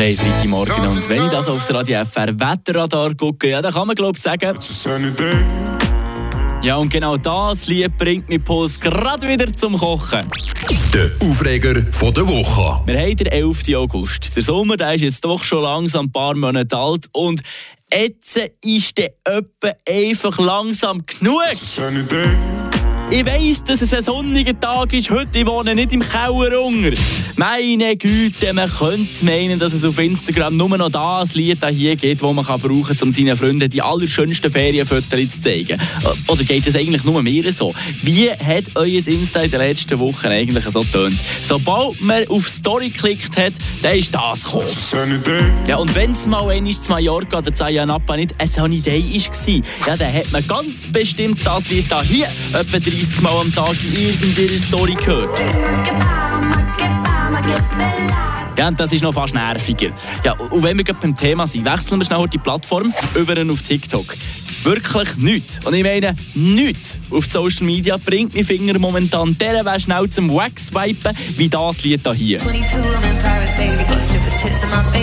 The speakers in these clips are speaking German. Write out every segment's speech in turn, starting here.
Haben Freitagmorgen und wenn ich das aufs Radio FR Wetterradar gucke, ja, dann kann man glaube ich sagen... Ja, und genau das Lied bringt mich Puls gerade wieder zum Kochen. Der Aufreger von der Woche. Wir haben den 11. August. Der Sommer der ist jetzt doch schon langsam ein paar Monate alt und jetzt ist der etwa einfach langsam genug. Ich weiss, dass es ein sonniger Tag ist heute. Ich wohne nicht im Keller unter. Meine Güte, man könnte meinen, dass es auf Instagram nur noch das Lied hier gibt, das man kann brauchen kann, um seinen Freunden die allerschönsten Ferienfotos zu zeigen. Oder geht es eigentlich nur mir so? Wie hat euer Insta in den letzten Wochen eigentlich so getönt? Sobald man auf Story geklickt hat, dann ist das gekommen. Ja, und wenn es mal einmal zu Mallorca oder zu Ayanapa nicht eine Sunny Day war, ja, dann hat man ganz bestimmt das Lied hier etwa 30 Mal am Tag in irgendeiner Story gehört. Ja, und das ist noch fast nerviger. Ja, und wenn wir gerade beim Thema sind, wechseln wir schnell die Plattform über auf TikTok. Wirklich nichts. Und ich meine, nichts auf Social Media bringt meine Finger momentan der wäre schnell zum Wax-Wipen wie das Lied hier. 22,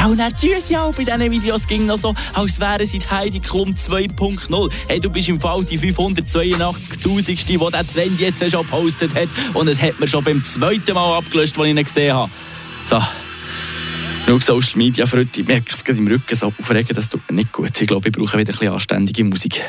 Ja, und dann tun ja auch bei diesen Videos ging noch so, als wären sie Heidi Klum 2.0. Hey, du bist im Fall die 582.000. die diesen Trend jetzt schon gepostet hat. Und es hat mir schon beim zweiten Mal abgelöscht, als ich ihn gesehen habe. So. Genug Social Media, Freunde. Ich merke es gerade im Rücken so aufregen, das tut mir nicht gut. Ich glaube, ich brauche wieder ein bisschen anständige Musik.